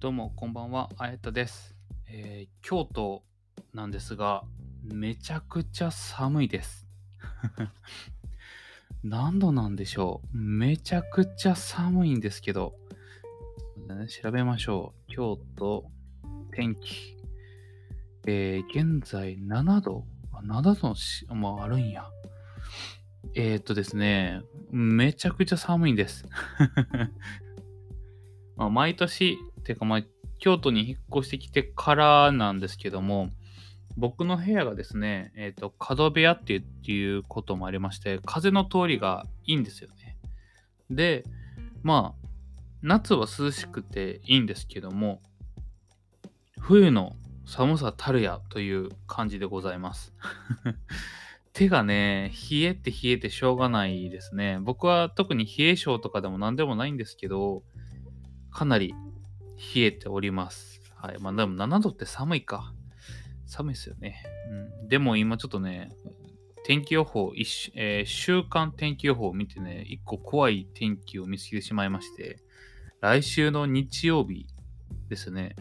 どうもこんばんは、あやたです、えー京都なんですが、めちゃくちゃ寒いです。何度なんでしょうめちゃくちゃ寒いんですけど、ね調べましょう。京都、天気。えー現在7度 ?7 度のし、まあ、あるんや。えーっとですね、めちゃくちゃ寒いんです。まあ、毎年、てかまあ、京都に引っ越してきてからなんですけども、僕の部屋がですね、えっ、と、角部屋ってっていうこともありまして、風の通りがいいんですよね。で、まあ、夏は涼しくていいんですけども、冬の寒さたるやという感じでございます。手がね、冷えて冷えてしょうがないですね。僕は特に冷え性とかでも何でもないんですけど、かなり冷えております。はい。まあでも7度って寒いか。寒いですよね。うん。でも今ちょっとね、天気予報、一週えー週間天気予報を見てね、一個怖い天気を見つけてしまいまして、来週の日曜日ですね、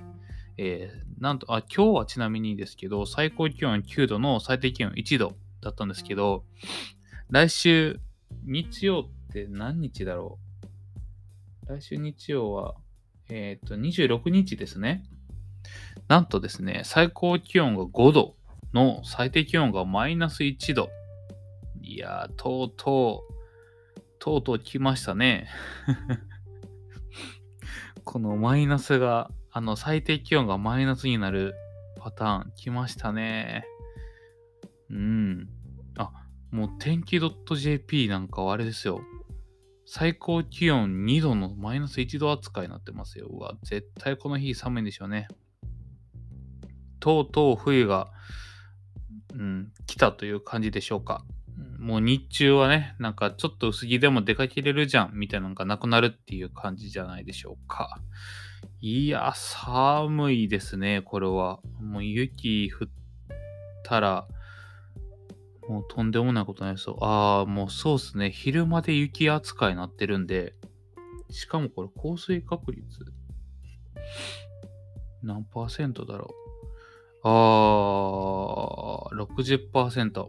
えーなんと、あ、今日はちなみにですけど、最高気温9度の最低気温1度だったんですけど、来週、日曜って何日だろう？来週日曜は、えっ、と、26日ですね。なんとですね、最高気温が5度の最低気温がマイナス1度。いやー、とうとう、とうとう来ましたね。このマイナスが、あの、最低気温がマイナスになるパターン来ましたね。うん。あ、もう天気 .jp なんかはあれですよ。最高気温2度のマイナス1度扱いになってますよ。うわ、絶対この日寒いんでしょうね。とうとう冬が、うん、来たという感じでしょうか。もう日中はね、なんかちょっと薄着でも出かけれるじゃん、みたいなのがなくなるっていう感じじゃないでしょうか。いや、寒いですね、これは。もう雪降ったら、もうとんでもないことになりそう。ああ、もうそうっすね。昼間で雪扱いになってるんで、しかもこれ降水確率何パーセントだろう。あー、60%。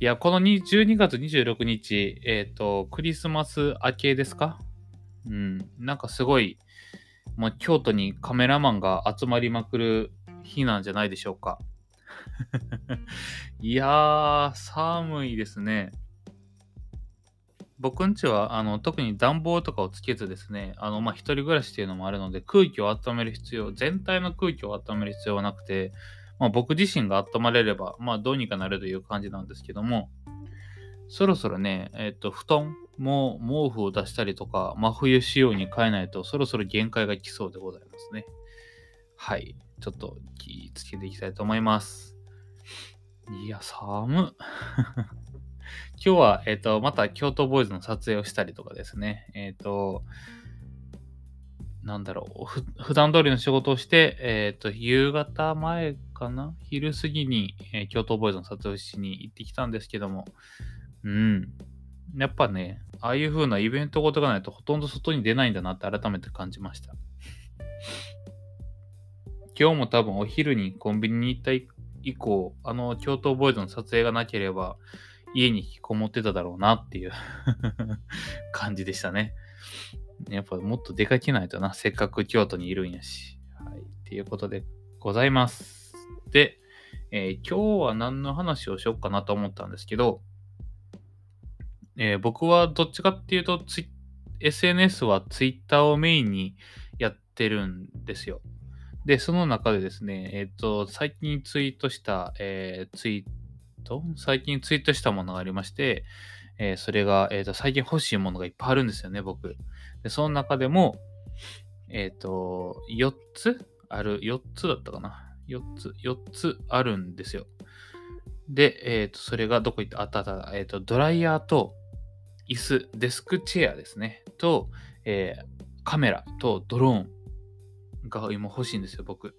いや、この12月26日、えっ、と、クリスマス明けですか？うん。なんかすごい、もう京都にカメラマンが集まりまくる日なんじゃないでしょうか。いやー、寒いですね。僕んちは、あの、特に暖房とかをつけずですね、あの、まあ、一人暮らしっていうのもあるので、空気を温める必要、全体の空気を温める必要はなくて、まあ、僕自身が温まれれば、まあ、どうにかなるという感じなんですけども、そろそろね、えっ、と、布団も毛布を出したりとか、真冬仕様に変えないと、そろそろ限界が来そうでございますね。はい。ちょっと気つけていきたいと思います。いや、寒っ。今日は、えっ、と、また京都ボーイズの撮影をしたりとかですね、えっ、と、なんだろう、ふ普段通りの仕事をして、えっ、と、夕方前かな？昼過ぎに、えー京都ボーイズの撮影しに行ってきたんですけども、うん。やっぱね、ああいう風なイベントごとがないとほとんど外に出ないんだなって改めて感じました。今日も多分お昼にコンビニに行った以降、あの京都ボーイズの撮影がなければ、家に引きこもってただろうなっていう 感じでしたね。やっぱもっと出かけないとな、せっかく京都にいるんやし。はい。っていうことでございます。で、えー今日は何の話をしようかなと思ったんですけど、えー僕はどっちかっていうと、SNS は Twitter をメインにやってるんですよ。で、その中でですね、えっ、と、最近ツイートした、えーツイート？最近ツイートしたものがありまして、えーそれが、えっ、と、最近欲しいものがいっぱいあるんですよね、僕。で、その中でも、えっ、と、4つ？ある、4つだったかな？4つ、4つあるんですよ。で、えっ、と、それがどこ行った？あったあった、えっ、と、ドライヤーと、椅子、デスクチェアですね。と、えカメラとドローンが今欲しいんですよ、僕。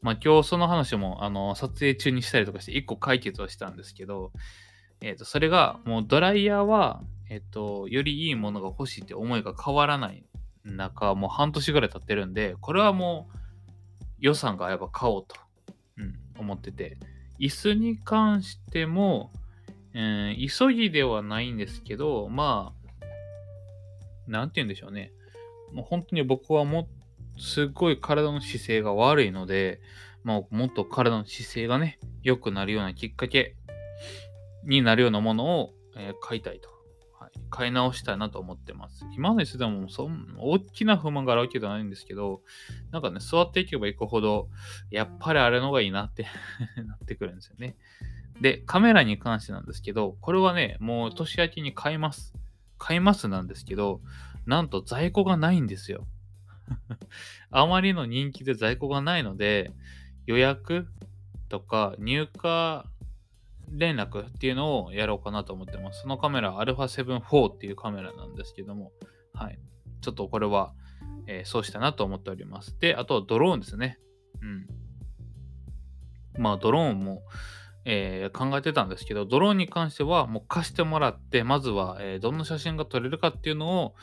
まあ今日その話もあの撮影中にしたりとかして1個解決はしたんですけど、えっ、と、それがもうドライヤーは、えっ、と、よりいいものが欲しいって思いが変わらない中、もう半年ぐらい経ってるんで、これはもう予算がやっぱ買おうと、うん、思ってて、椅子に関しても、えー、急ぎではないんですけど、まあ、なんて言うんでしょうね。もう本当に僕はもすっごい体の姿勢が悪いので、まあ、もっと体の姿勢がね、良くなるようなきっかけになるようなものを、えー、買いたいと。はい、買い直したいなと思ってます。今の椅子でもそん大きな不満があるわけではないんですけど、なんかね、座っていけばいくほど、やっぱりあれの方がいいなって なってくるんですよね。で、カメラに関してなんですけど、これはね、もう年明けに買います。買いますなんですけど、なんと在庫がないんですよ。あまりの人気で在庫がないので、予約とか入荷連絡っていうのをやろうかなと思ってます。そのカメラ、α7-4 っていうカメラなんですけども、はい。ちょっとこれは、えー、そうしたなと思っております。で、あとはドローンですね。うん。まあ、ドローンも、えー、考えてたんですけど、ドローンに関してはもう貸してもらって、まずは、えー、どんな写真が撮れるかっていうのを、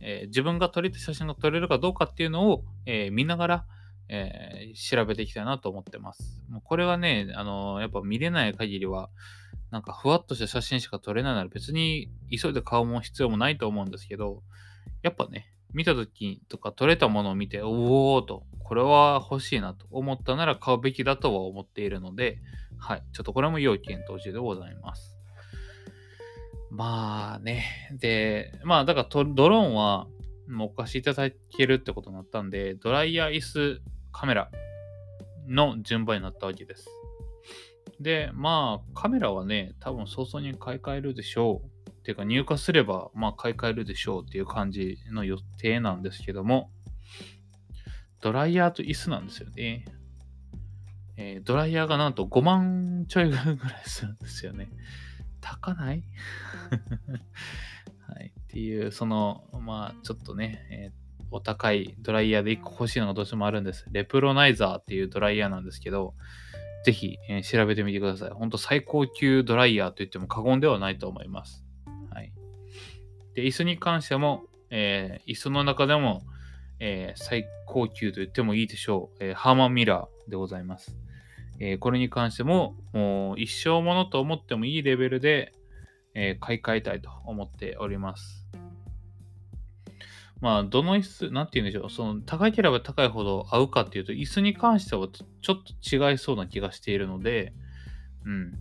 えー、自分が撮れた写真が撮れるかどうかっていうのを、え見ながら、え調べていきたいなと思ってます。もうこれはね、あのやっぱ見れない限りは、なんかふわっとした写真しか撮れないなら別に急いで買うも必要もないと思うんですけど、やっぱね、見た時とか撮れたものを見て、おおと、これは欲しいなと思ったなら買うべきだとは思っているので、はい。ちょっとこれも要検討中でございます。まあね。で、まあだからドローンはもうお貸しいただけるってことになったんで、ドライヤー椅子カメラの順番になったわけです。で、まあカメラはね、多分早々に買い替えるでしょう。っていうか入荷すればまあ買い替えるでしょうっていう感じの予定なんですけども、ドライヤーと椅子なんですよね。えー、ドライヤーがなんと5万ちょいぐらいするんですよね。高ない？はい。っていう、その、まあ、ちょっとね、えー、お高いドライヤーで1個欲しいのがどうしてもあるんです。レプロナイザーっていうドライヤーなんですけど、ぜひ、えー、調べてみてください。ほんと最高級ドライヤーと言っても過言ではないと思います。はい。で、椅子に関しても、えー、椅子の中でも、え、最高級と言ってもいいでしょう。え、ハーマンミラーでございます。えー、これに関しても、もう一生ものと思ってもいいレベルで、えー、買い替えたいと思っております。まあ、どの椅子、なんて言うんでしょう、その高ければ高いほど合うかっていうと、椅子に関してはちょっと違いそうな気がしているので、うん。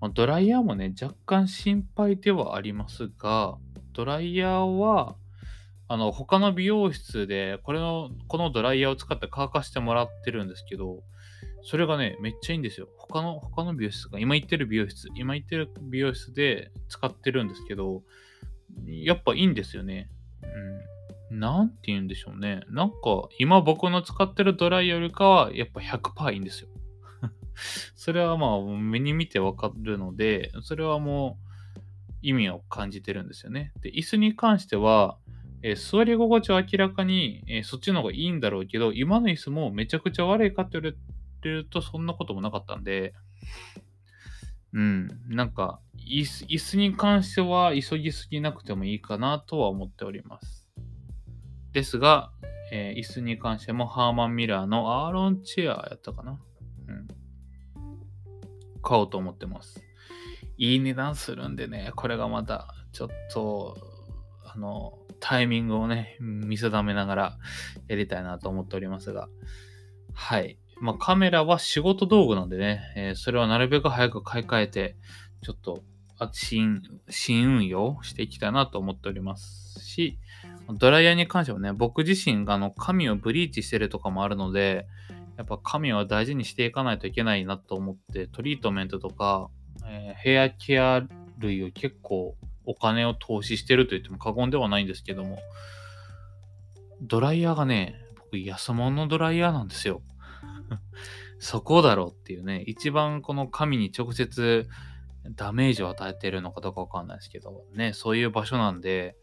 まあ、ドライヤーもね、若干心配ではありますが、ドライヤーは、あの、他の美容室で、これの、このドライヤーを使って乾かしてもらってるんですけど、それがね、めっちゃいいんですよ。他の、他の美容室が、今行ってる美容室、今行ってる美容室で使ってるんですけど、やっぱいいんですよね。うん。なんて言うんでしょうね。なんか、今僕の使ってるドライよりかは、やっぱ100%いいんですよ。それはまあ、目に見てわかるので、それはもう、意味を感じてるんですよね。で、椅子に関しては、えー、座り心地は明らかに、えー、そっちの方がいいんだろうけど、今の椅子もめちゃくちゃ悪いかって言われるとそんなこともなかったんで、うん、なんか椅子、椅子に関しては急ぎすぎなくてもいいかなとは思っております。ですが、えー、椅子に関してもハーマンミラーのアーロンチェアやったかな。うん。買おうと思ってます。いい値段するんでね、これがまた、ちょっと、あの、タイミングをね、見定めながらやりたいなと思っておりますが、はい。まあ、カメラは仕事道具なんでね、えー、それはなるべく早く買い替えて、ちょっと、新、新運用していきたいなと思っておりますし、ドライヤーに関してはね、僕自身があの髪をブリーチしてるとかもあるので、やっぱ髪は大事にしていかないといけないなと思って、トリートメントとか、えー、ヘアケア類を結構お金を投資してると言っても過言ではないんですけども、ドライヤーがね、僕安物のドライヤーなんですよ。そこだろうっていうね、一番この神に直接ダメージを与えてるのかどうかわかんないですけど、ね、そういう場所なんで、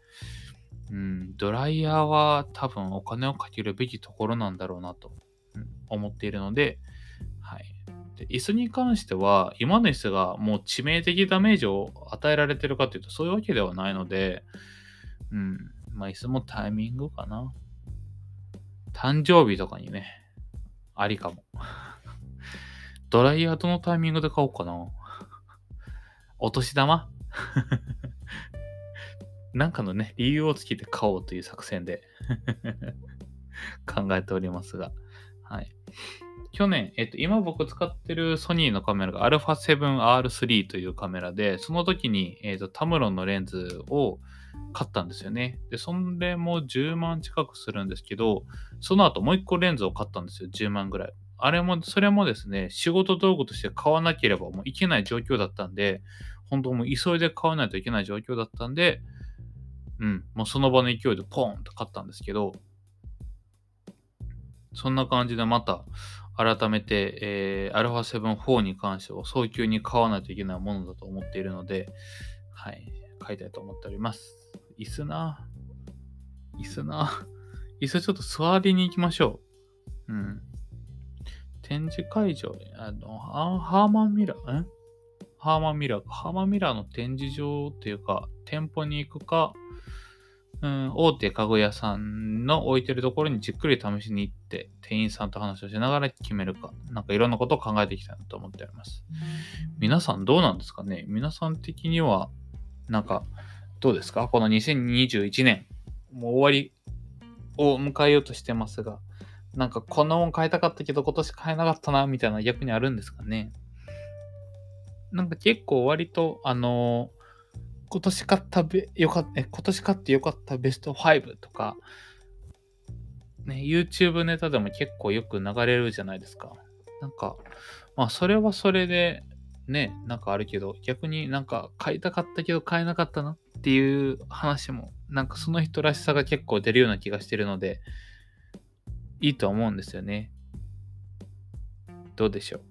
うん、ドライヤーは多分お金をかけるべきところなんだろうなと、思っているので、はい。で、椅子に関しては、今の椅子がもう致命的ダメージを与えられてるかというと、そういうわけではないので、うん、まあ椅子もタイミングかな。誕生日とかにね、ありかも。ドライヤーどのタイミングで買おうかな。お年玉？なんかのね、理由をつけて買おうという作戦で 考えておりますが。はい。去年、えっと、今僕使ってるソニーのカメラが α7R3 というカメラで、その時に、えっと、タムロンのレンズを買ったんですよね。で、それも10万近くするんですけど、その後もう一個レンズを買ったんですよ。10万ぐらい。あれも、それもですね、仕事道具として買わなければもういけない状況だったんで、本当もう急いで買わないといけない状況だったんで、うん、もうその場の勢いでポーンと買ったんですけど、そんな感じでまた改めて、えー、α7-4 に関しては早急に買わないといけないものだと思っているので、はい、買いたいと思っております。椅子な。椅子な。椅子ちょっと座りに行きましょう。うん。展示会場、あの、ハーマンミラー、ん？ハーマンミラー、ハーマンミラーの展示場っていうか、店舗に行くか、うん、大手家具屋さんの置いてるところにじっくり試しに行って、店員さんと話をしながら決めるか、なんかいろんなことを考えていきたいなと思っております。皆さんどうなんですかね？皆さん的には、なんか、どうですか？この2021年、もう終わりを迎えようとしてますが、なんかこんなもん買いたかったけど今年買えなかったな、みたいな逆にあるんですかね？なんか結構割と、あのー今年買ったべ、よかった、今年買ってよかったベスト5とか、ね、YouTube ネタでも結構よく流れるじゃないですか。なんか、まあ、それはそれで、ね、なんかあるけど、逆になんか買いたかったけど買えなかったなっていう話も、なんかその人らしさが結構出るような気がしてるので、いいと思うんですよね。どうでしょう？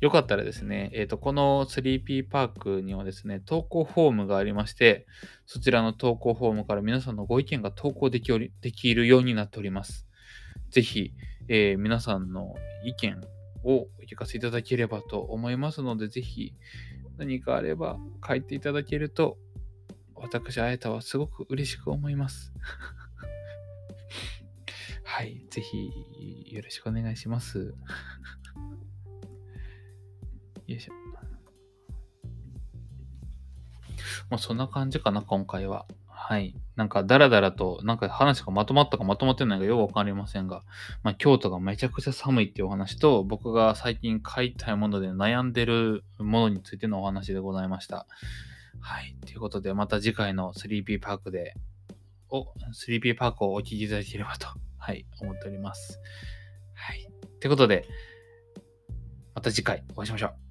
よかったらですね、えっ、ー、と、この 3P パークにはですね、投稿フォームがありまして、そちらの投稿フォームから皆さんのご意見が投稿できできるようになっております。ぜひ、えー、皆さんの意見を聞かせていただければと思いますので、ぜひ何かあれば書いていただけると、私、あえたはすごく嬉しく思います。はい、ぜひよろしくお願いします。よいしょ。まあ、そんな感じかな、今回は。はい。なんか、だらだらと、なんか話がまとまったかまとまってないかよくわかりませんが、まあ、京都がめちゃくちゃ寒いっていうお話と、僕が最近買いたいもので悩んでるものについてのお話でございました。はい。ということで、また次回の 3P パークで、お、3P パークをお聞きいただければと、はい、思っております。はい。ということで、また次回お会いしましょう。